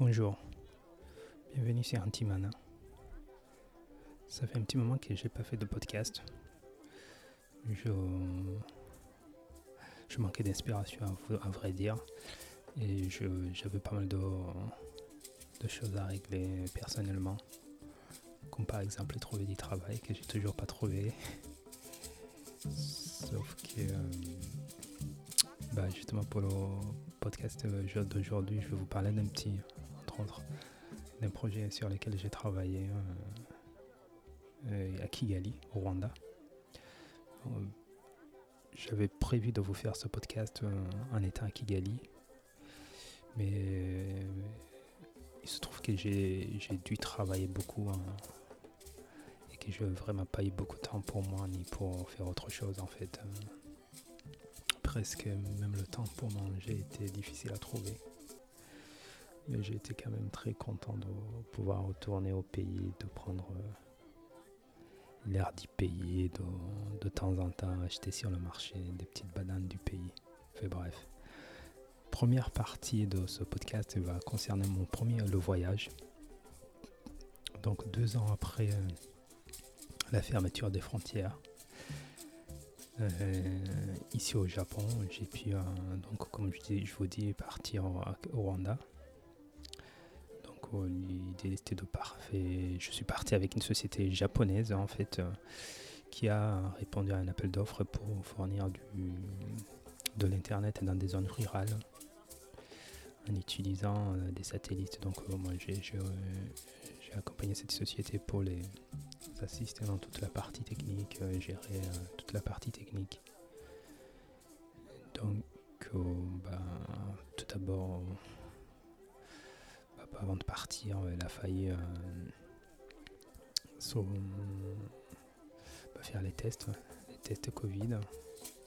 Bonjour, bienvenue sur Antimana. Ça fait un petit moment que j'ai pas fait de podcast. Je, manquais d'inspiration à, vrai dire. Et j'avais pas mal de, de, choses à régler personnellement. Comme par exemple trouver du travail que j'ai toujours pas trouvé. Sauf que euh, bah, justement pour le podcast d'aujourd'hui, je vais vous parler d'un petit d'un projet sur lequel j'ai travaillé euh, euh, à Kigali, au Rwanda. Euh, j'avais prévu de vous faire ce podcast en étant à Kigali, mais il se trouve que j'ai dû travailler beaucoup hein, et que je n'ai vraiment pas eu beaucoup de temps pour moi ni pour faire autre chose en fait. presque même le temps pour manger était difficile à trouver. Mais j'ai été quand même très content de pouvoir retourner au pays, de prendre euh, l'air du pays, de, de temps en temps acheter sur le marché des petites bananes du pays. Fait bref. Première partie de ce podcast va concerner mon premier le voyage. Donc deux ans après euh, la fermeture des frontières, euh, ici au Japon, j'ai pu, donc comme je, vous dis, partir au Rwanda l'idée était de parfait. Je suis parti avec une société japonaise en fait euh, qui a répondu à un appel d'offres pour fournir du, de l'internet dans des zones rurales en utilisant euh, des satellites. Donc euh, moi j'ai accompagné cette société pour les assister dans toute la partie technique, gérer toute la partie technique. Donc bah, tout d'abord avant de partir, elle a failli euh, faire les tests, les tests Covid.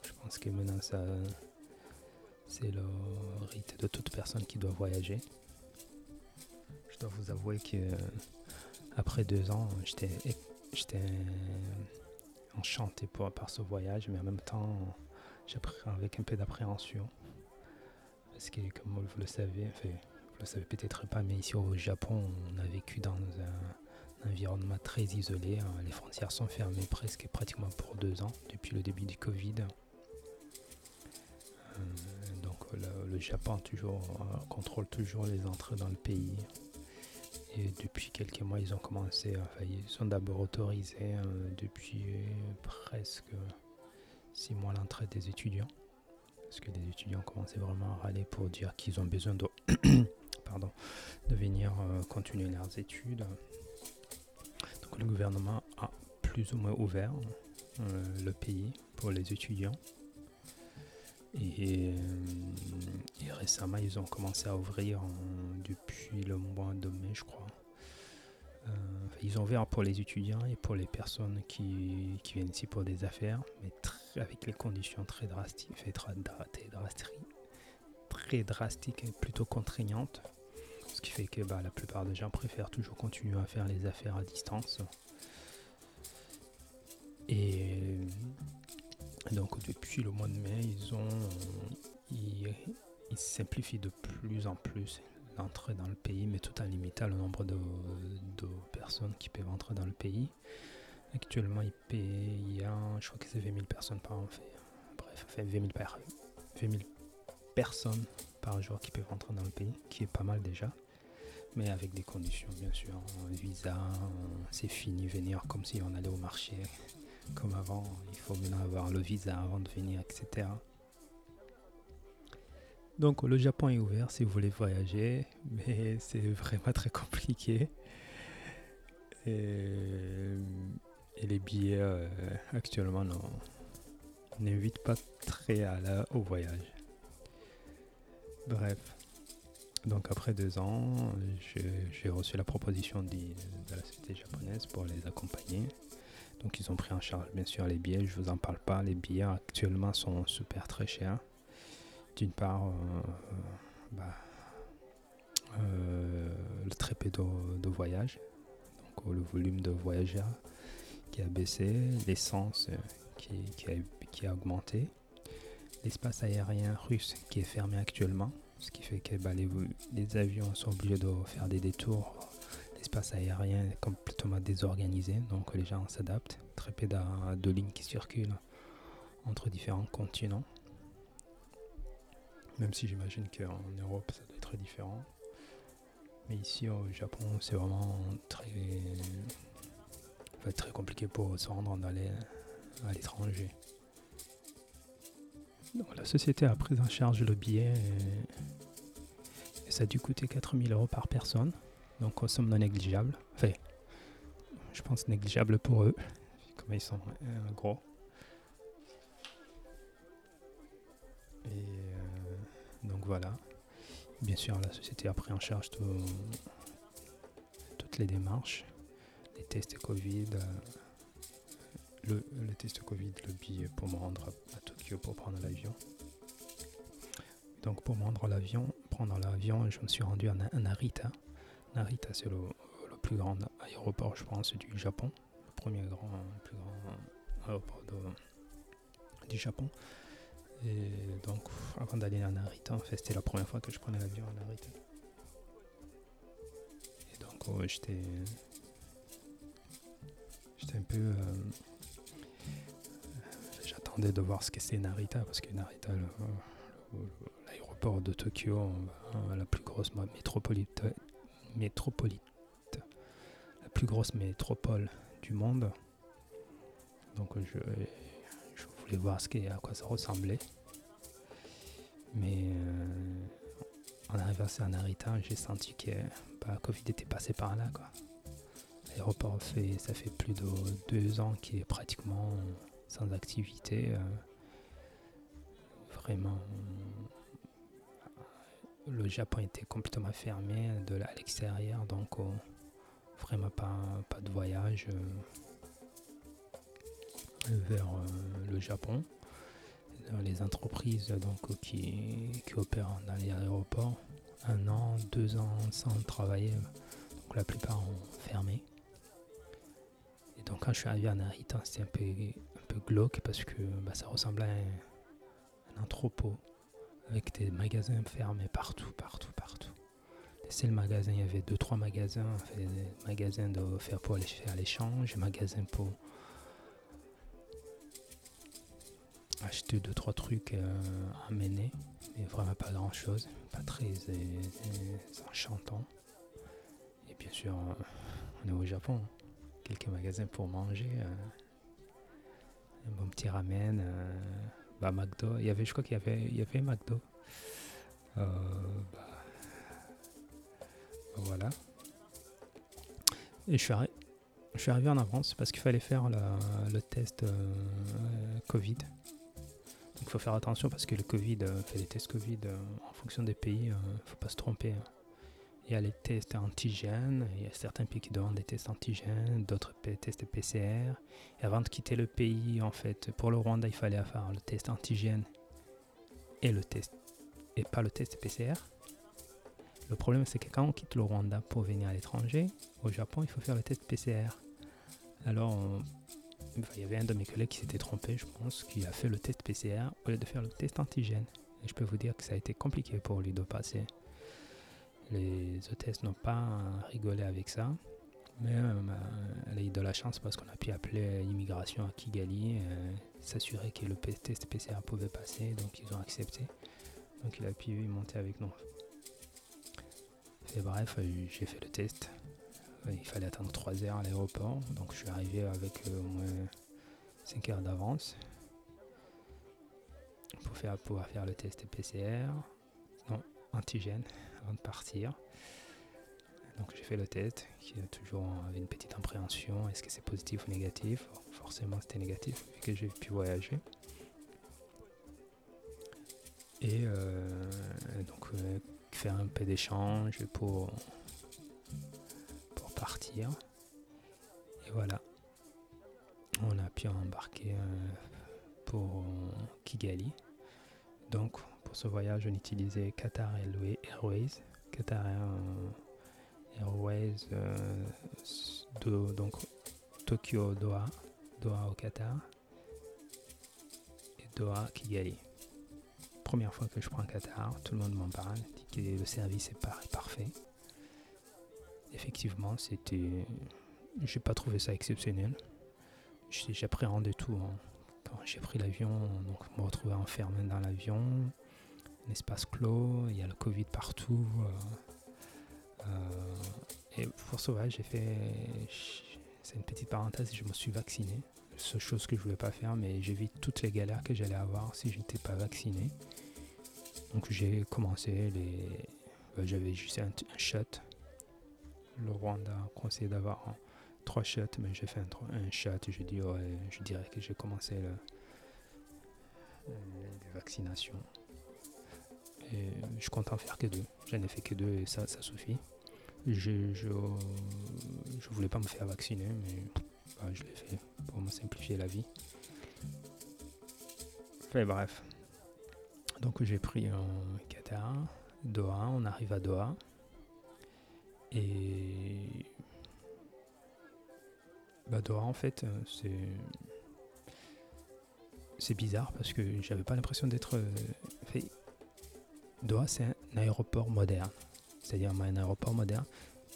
Je pense que maintenant ça c'est le rite de toute personne qui doit voyager. Je dois vous avouer que après deux ans, j'étais j'étais enchanté par ce voyage, mais en même temps, j'ai pris avec un peu d'appréhension. Parce que, comme vous le savez, le savez peut-être pas, mais ici au Japon, on a vécu dans un, environnement très isolé. Hein. Les frontières sont fermées presque pratiquement pour deux ans depuis le début du Covid. Euh, donc le, Japon toujours, euh, contrôle toujours les entrées dans le pays. Et depuis quelques mois, ils ont commencé, enfin, ils sont d'abord autorisés hein, depuis presque six mois l'entrée des étudiants. Parce que les étudiants commençaient vraiment à râler pour dire qu'ils ont besoin de de venir euh, continuer leurs études. Donc le gouvernement a plus ou moins ouvert euh, le pays pour les étudiants. Et, euh, récemment, ils ont commencé à ouvrir depuis le mois de mai, je crois. ils ont ouvert pour les étudiants et pour les personnes qui, viennent ici pour des affaires, mais avec les conditions très drastiques, très drastiques et plutôt contraignantes. Ce qui fait que bah, la plupart des gens préfèrent toujours continuer à faire les affaires à distance. Et donc depuis le mois de mai, ils ont ils, simplifient de plus en plus l'entrée dans le pays, mais tout en limitant le nombre de, personnes qui peuvent entrer dans le pays. Actuellement, il, a, je crois que c'est 20 000 personnes par an. Fait, bref, fait 20 000 personnes par jour qui peuvent entrer dans le pays, qui est pas mal déjà. Mais avec des conditions, bien sûr. Visa, c'est fini venir comme si on allait au marché. Comme avant, il faut maintenant avoir le visa avant de venir, etc. Donc le Japon est ouvert si vous voulez voyager, mais c'est vraiment très compliqué. Et, les billets euh, actuellement n'invitent pas très à la, au voyage. Bref. Donc après deux ans, j'ai reçu la proposition de, la société japonaise pour les accompagner. Donc ils ont pris en charge bien sûr les billets, je vous en parle pas, les billets actuellement sont super très chers. D'une part, euh, bah, euh, le très peu de, voyage, donc le volume de voyageurs qui a baissé, l'essence qui a augmenté, l'espace aérien russe qui est fermé actuellement Ce qui fait que bah, les, avions sont obligés de faire des détours. L'espace aérien est complètement désorganisé, donc les gens s'adaptent. Très peu de, lignes qui circulent entre différents continents. Même si j'imagine qu'en Europe ça doit être différent. Mais ici au Japon c'est vraiment très, très compliqué pour se rendre à l'étranger. La société a pris en charge le billet et, ça a dû coûter 4000 euros par personne. Donc somme non négligeable. Enfin, je pense négligeable pour eux, comme ils sont euh, gros. Et euh, donc voilà. Bien sûr, la société a pris en charge toutes les démarches, les tests Covid, euh, le, test Covid, le billet pour me rendre à, Pour prendre l'avion. Donc pour l'avion, prendre l'avion, je me suis rendu à, Narita. Narita, c'est le, plus grand aéroport, je pense, du Japon. Le premier grand, plus grand aéroport du Japon. Et donc, avant d'aller à Narita, en fait, c'était la première fois que je prenais l'avion à Narita. Et donc, j'étais. J'étais un peu. Euh, de voir ce que c'est Narita, parce que Narita, l'aéroport de Tokyo, la plus grosse métropolite, métropolite, la plus grosse métropole du monde. Donc, je voir ce à quoi ça ressemblait. Mais euh, en arrivant à Narita, j'ai senti que bah, Covid était passé par là. L'aéroport, fait, ça fait plus de deux ans qu'il est pratiquement sans activité. Euh, vraiment, le Japon était complètement fermé de à l'extérieur, donc euh, vraiment pas, pas de voyage vers euh, le Japon. Les entreprises donc, qui, qui opèrent dans les aéroports, un an, deux ans sans travailler, donc la plupart ont fermé. Et donc quand je suis arrivé à Narita, c'était un peu, glauque parce que bah, ça ressemblait à un, entrepôt avec des magasins fermés partout, partout, partout. Les seuls magasins, il y avait deux, trois magasins, magasins de faire pour aller faire l'échange, magasins pour acheter deux trois trucs euh, à mener, mais vraiment pas grand chose, pas très enchantant. Et bien sûr, euh, on est au Japon, quelques magasins pour manger, euh, un bon petit ramen, bah McDo, il y avait, je crois qu'il y avait, il y avait McDo. Bah, voilà. Et je suis, je suis arrivé en avance parce qu'il fallait faire le test Covid. Il faut faire attention parce que le Covid, euh, fait des tests Covid euh, en fonction des pays, il euh, ne faut pas se tromper. Hein. Il y a les tests antigènes, il y a certains pays qui demandent des tests antigènes, d'autres tests PCR. Avant de quitter le pays, en fait, pour le Rwanda, il fallait faire le test antigène et le test et pas le test PCR. Le problème, c'est que quand on quitte le Rwanda pour venir à l'étranger, au Japon, il faut faire le test PCR. Alors, il y avait un de mes collègues qui s'était trompé, je pense, qui a fait le test PCR au lieu de faire le test antigène. Et je peux vous dire que ça a été compliqué pour lui de passer. Les hôtesses n'ont pas rigolé avec ça. Mais euh, elle a eu de la chance parce qu'on a pu appeler l'immigration à Kigali, euh, s'assurer que le test PCR pouvait passer, donc ils ont accepté. Donc il a pu monter avec nous. Et bref, euh, j'ai fait le test il fallait attendre 3 heures à l'aéroport. Donc je suis arrivé avec au moins 5 heures d'avance pour faire, pouvoir faire le test PCR, non, antigène, avant de partir. Donc j'ai fait le test, qui a toujours une petite appréhension, est-ce que c'est positif ou négatif? Forcément c'était négatif, vu que j'ai pu voyager. Et euh, donc euh, faire un peu d'échange pour partir. Et voilà. On a pu embarquer euh, pour Kigali. Donc, pour ce voyage, on utilisait Qatar Airways. Qatar Airways, euh, de, donc Tokyo, Doha, Doha au Qatar. Et Doha, Kigali. première fois que je prends Qatar, tout le monde m'en parle, dit que le service est parfait. Effectivement, c'était. J'ai pas trouvé ça exceptionnel. J'appréhendais tout. Hein. Quand j'ai pris l'avion, donc me retrouver enfermé dans l'avion, un espace clos, il y a le Covid partout. Euh, euh, et pour sauvage, j'ai fait. C'est une petite parenthèse, je me suis vacciné. C'est chose que je voulais pas faire, mais j'évite toutes les galères que j'allais avoir si je n'étais pas vacciné. Donc j'ai commencé les. Euh, j'avais juste un, shot. Le Rwanda conseillé d'avoir trois shots, mais j'ai fait un, shot. Je dirais que j'ai commencé le, les vaccinations. Et je compte en faire que deux. J'en ai fait que deux et ça, ça suffit. Je, je, je voulais pas me faire vacciner, mais bah, je l'ai fait pour me simplifier la vie. Enfin, bref. Donc j'ai pris un Qatar, Doha, on arrive à Doha. Et bah, Doha en fait c'est c'est bizarre parce que j'avais pas l'impression d'être fait Doha, c'est un aéroport moderne. C'est-à-dire un aéroport moderne.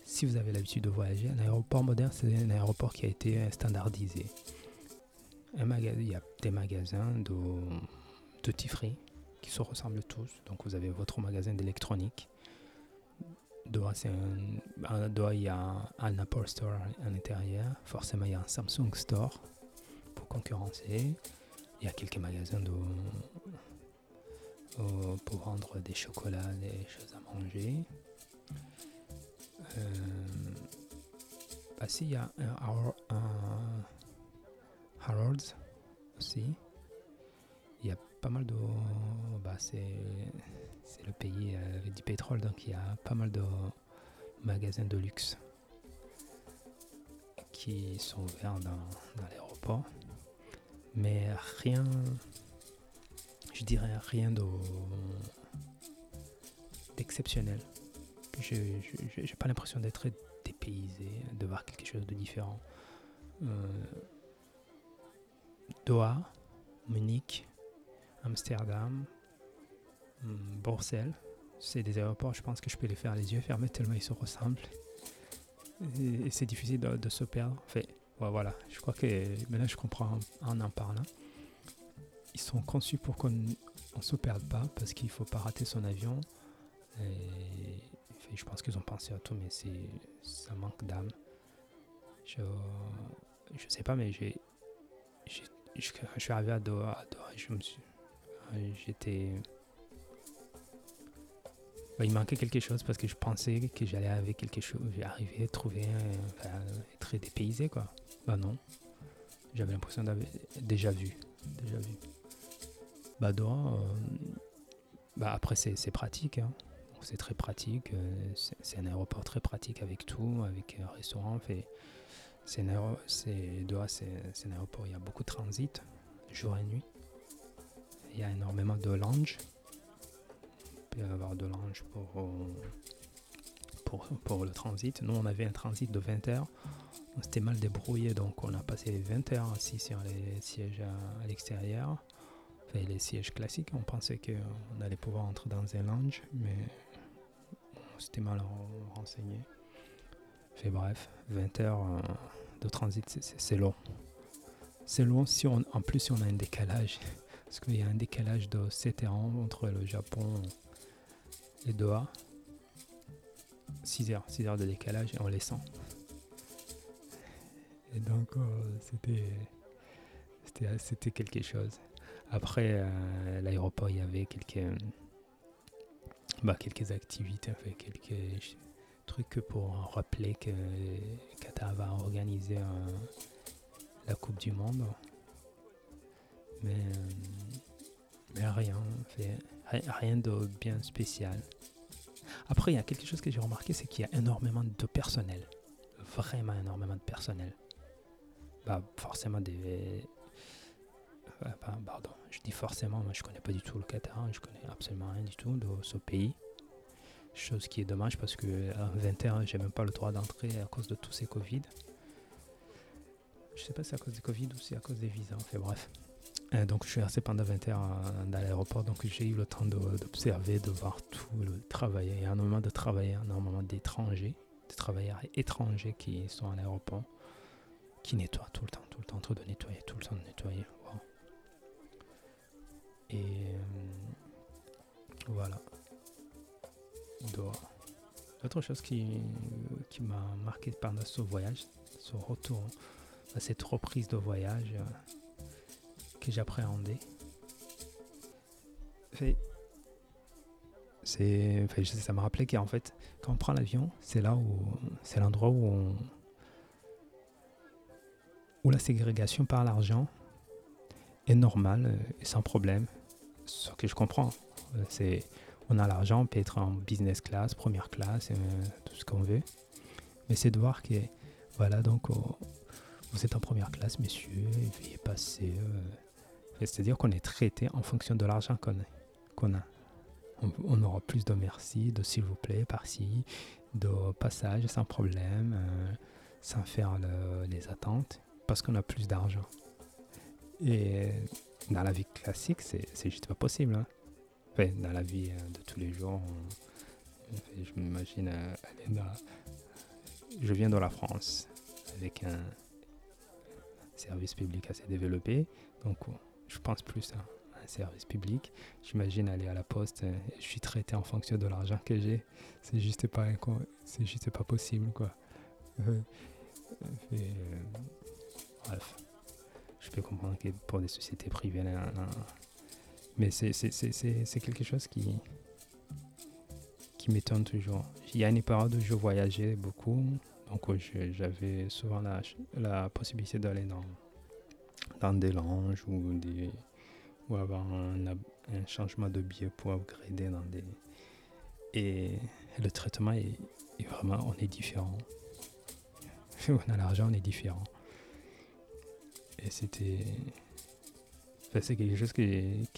Si vous avez l'habitude de voyager, un aéroport moderne, c'est un aéroport qui a été standardisé. Un il y a des magasins de, de qui se ressemblent tous. Donc vous avez votre magasin d'électronique. Doha, c'est un, Doha, il y a un Apple Store à l'intérieur. Forcément, il y a un Samsung Store pour concurrencer. Il y a quelques magasins de, pour vendre des chocolats, des choses à manger. Euh, bah si, il y a un, Harrods aussi. Il y a pas mal de... Bah c'est le pays avec du pétrole, donc il y a pas mal de magasins de luxe qui sont ouverts dans l'aéroport. Mais rien je dirais rien d'exceptionnel. Je n'ai pas l'impression d'être dépaysé, de voir quelque chose de différent. Euh, Doha, Munich, Amsterdam, hmm, Bruxelles, c'est des aéroports, je pense que je peux les faire les yeux fermés tellement ils se ressemblent. Et, c'est difficile de, se perdre. Fait, voilà, je crois que maintenant je comprends en en parlant ils sont conçus pour qu'on ne se perde pas parce qu'il ne faut pas rater son avion. Je pense qu'ils ont pensé à tout, mais c'est ça manque d'âme. Je ne sais pas, mais j'ai je, suis arrivé à Doha, je me suis j'étais bah, il manquait quelque chose parce que je pensais que j'allais avec quelque chose, arriver, trouver, enfin, être dépaysé quoi. Bah non, j'avais l'impression d'avoir déjà vu. Bah, euh, bah après c'est pratique. Hein. C'est très pratique. Euh, c'est un aéroport très pratique avec tout, avec un restaurant. C'est Doha, c'est un aéroport. Il y a beaucoup de transit, jour et nuit. Il y a énormément de lounge. Il peut y avoir de lounge pour, le transit. Nous, on avait un transit de 20 heures. On s'était mal débrouillé, donc on a passé 20 heures assis sur les sièges à l'extérieur les sièges classiques. On pensait qu'on allait pouvoir entrer dans un lounge, mais on s'était mal renseigné. Fait bref, 20 heures euh, de transit, c'est long. C'est long si on, en plus si on a un décalage. Parce qu'il y a un décalage de 7 heures entre le Japon et Doha. 6 heures, 6 heures de décalage et on les sent. Et donc euh, c'était c'était quelque chose. Après, euh, l'aéroport, il y avait quelques, bah, quelques activités, quelques trucs pour rappeler que Qatar va organiser la Coupe du Monde. Mais, euh, mais rien, rien de bien spécial. Après, il y a quelque chose que j'ai remarqué, c'est qu'il y a énormément de personnel. Vraiment énormément de personnel. Bah, forcément des, pardon, je dis forcément, moi je connais pas du tout le Qatar, je connais absolument rien du tout de ce pays. Chose qui est dommage parce que à 21, j'ai même pas le droit d'entrer à cause de tous ces Covid. Je sais pas si c'est à cause des Covid ou si c'est à cause des visas, enfin bref. donc je suis resté pendant 20 heures dans l'aéroport, donc j'ai eu le temps d'observer, de, voir tout le travail. Il y a énormément de travailleurs, énormément d'étrangers, de travailleurs étrangers qui sont à l'aéroport, qui nettoient tout le temps, tout le temps, train de nettoyer, tout le temps de nettoyer. Et euh, voilà. L'autre chose qui, qui m'a marqué pendant ce voyage, ce retour, cette reprise de voyage euh, que j'appréhendais, c'est, ça m'a rappelé qu'en fait, quand on prend l'avion, c'est là où, c'est l'endroit où on, où la ségrégation par l'argent est normale euh, et sans problème. Ce que je comprends, euh, c'est on a l'argent, on peut être en business class, première classe, euh, tout ce qu'on veut. Mais c'est de voir que, voilà, donc oh, vous êtes en première classe, messieurs, veuillez passer. C'est-à-dire qu'on est traité en fonction de l'argent qu'on a. On, aura plus de merci, de s'il vous plaît, par-ci, de passage sans problème, sans faire les attentes, parce qu'on a plus d'argent. Et dans la vie classique, c'est juste pas possible. Hein. Dans la vie euh, de tous les jours, je m'imagine, euh, je viens de la France avec un service public assez développé, donc je pense plus à un service public. J'imagine aller à la poste, euh, je suis traité en fonction de l'argent que j'ai. C'est juste pas, juste pas possible, quoi. bref je peux comprendre que pour des sociétés privées, mais c'est quelque chose qui, qui m'étonne toujours. Il y a une période où je voyageais beaucoup, donc j'avais souvent la, possibilité d'aller dans, dans des langes ou, des, ou avoir un, changement de billet pour upgrader dans des... Et le traitement est vraiment, on est différent. On a l'argent, on est différent. Et c'était. c'est quelque chose que,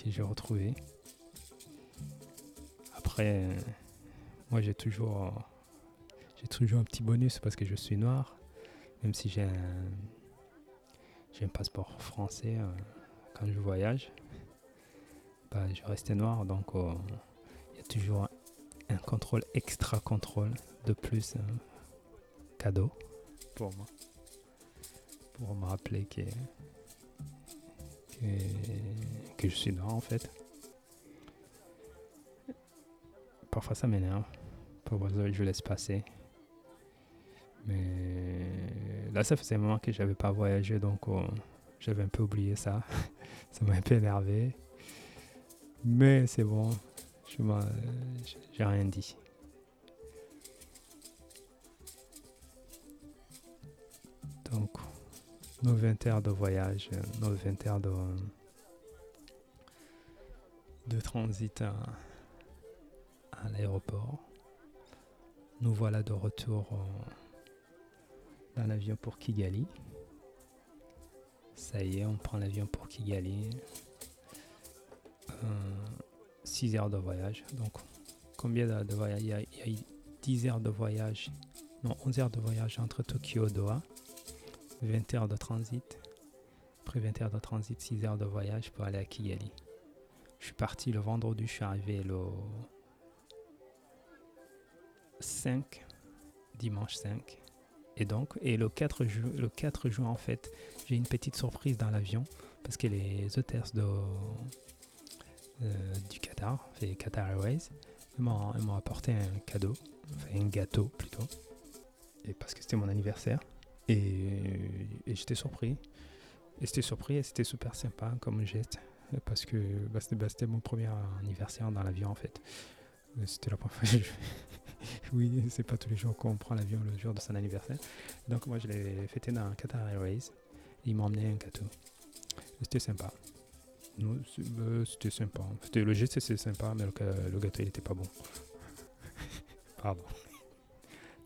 j'ai retrouvé. Après, moi j'ai toujours. J'ai toujours un petit bonus parce que je suis noir. Même si j'ai un, j'ai un passeport français euh, quand je voyage. Bah, je restais noir donc euh, il y a toujours un, contrôle extra contrôle de plus cadeau pour moi pour me rappeler que, que, je suis noir en fait. Parfois ça m'énerve. Parfois je laisse passer. Mais là, ça faisait un moment que j'avais pas voyagé, donc oh, j'avais un peu oublié ça. ça m'a un peu énervé. Mais c'est bon, je j'ai rien dit. Nos 20 heures de voyage, euh, nos 20 heures de, de transit à, l'aéroport. Nous voilà de retour dans l'avion pour Kigali. Ça y est, on prend l'avion pour Kigali. 6 euh, heures de voyage. Donc, combien de, voyage il y, a, il y, a, 10 heures de voyage, non, 11 heures de voyage entre Tokyo et Doha. 20 heures de transit. Après 20 heures de transit, 6 heures de voyage pour aller à Kigali. Je suis parti le vendredi, je suis arrivé le 5, dimanche 5. Et donc, et le 4, le 4 juin, en fait, j'ai une petite surprise dans l'avion parce que les hôtesses euh, du Qatar, les Qatar Airways, m'ont apporté un cadeau, enfin un gâteau plutôt. Et parce que c'était mon anniversaire. Et, j'étais surpris. Et c'était surpris et c'était super sympa comme geste. Parce que bah, bah, c'était mon premier anniversaire dans l'avion en fait. C'était la première fois. oui, c'est pas tous les jours qu'on prend l'avion le jour de son anniversaire. Donc moi je l'ai fêté dans Qatar Airways. ils m'ont emmené un gâteau. C'était sympa. Euh, c'était sympa. C'était le geste c'était sympa, mais le, le gâteau il était pas bon. Pardon.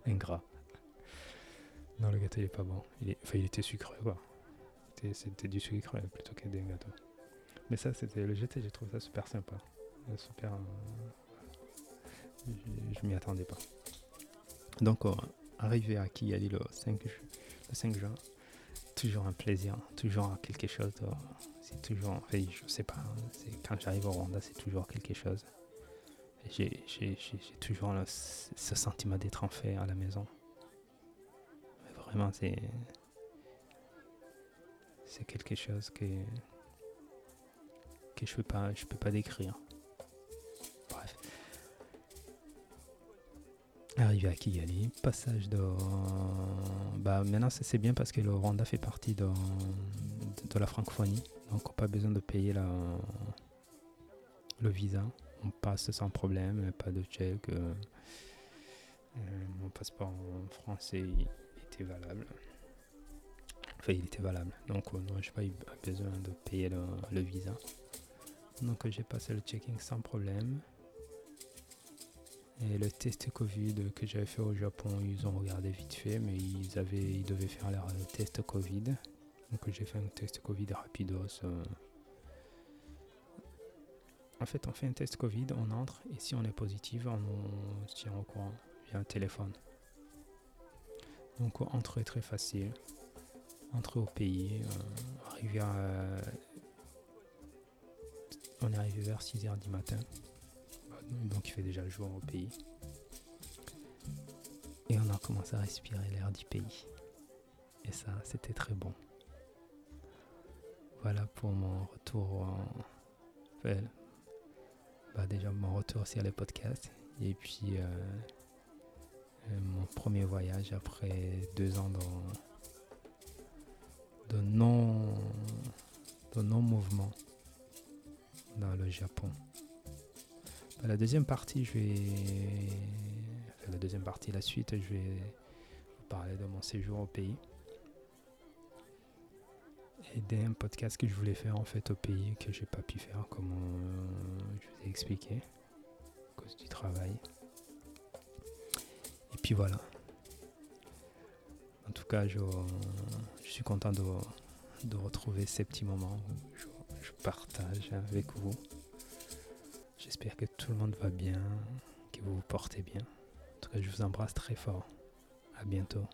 Ingrat. Non, le gâteau il est pas bon. Il Enfin, il était sucré quoi. C'était du sucre plutôt que des gâteaux. Mais ça, c'était le GT, j'ai trouvé ça super sympa. Euh, super. Euh, je, m'y attendais pas. Donc, arrivé à Kigali le 5, le 5 juin, toujours un plaisir, toujours quelque chose. C'est toujours, enfin, je sais pas, quand j'arrive au Rwanda, c'est toujours quelque chose. J'ai toujours ce sentiment d'être en fait à la maison. C'est quelque chose que que je peux pas je peux pas décrire. Bref. Arrivé à Kigali, passage de bah maintenant c'est bien parce que le Rwanda fait partie de, de, la francophonie, donc pas besoin de payer le visa. On passe sans problème, pas de check. Euh, euh, mon passeport en français était valable. Enfin, il était valable. Donc, euh, je n'ai pas eu besoin de payer le, visa. Donc, j'ai passé le checking sans problème. Et le test Covid que j'avais fait au Japon, ils ont regardé vite fait, mais ils, avaient, ils devaient faire leur test Covid. Donc, j'ai fait un test Covid rapidos. En fait, on fait un test Covid, on entre, et si on est positif, on, se tient au courant via un téléphone. Donc, entrer très facile entrer au pays, euh, arriver à, on est arrivé vers 6h du matin, donc il fait déjà le jour au pays. Et on a commencé à respirer l'air du pays. Et ça, c'était très bon. Voilà pour mon retour en... bah déjà mon retour sur les podcasts. Et puis euh, mon premier voyage après deux ans dans de non, de non mouvement dans le Japon. La deuxième partie, je vais, la deuxième partie, la suite, je vais vous parler de mon séjour au pays et d'un podcast que je voulais faire en fait au pays que j'ai pas pu faire comme je vous ai expliqué à cause du travail. Voilà. En tout cas, je, suis content de, de, retrouver ces petits moments où je, partage avec vous. J'espère que tout le monde va bien, que vous vous portez bien. En tout cas, je vous embrasse très fort. À bientôt.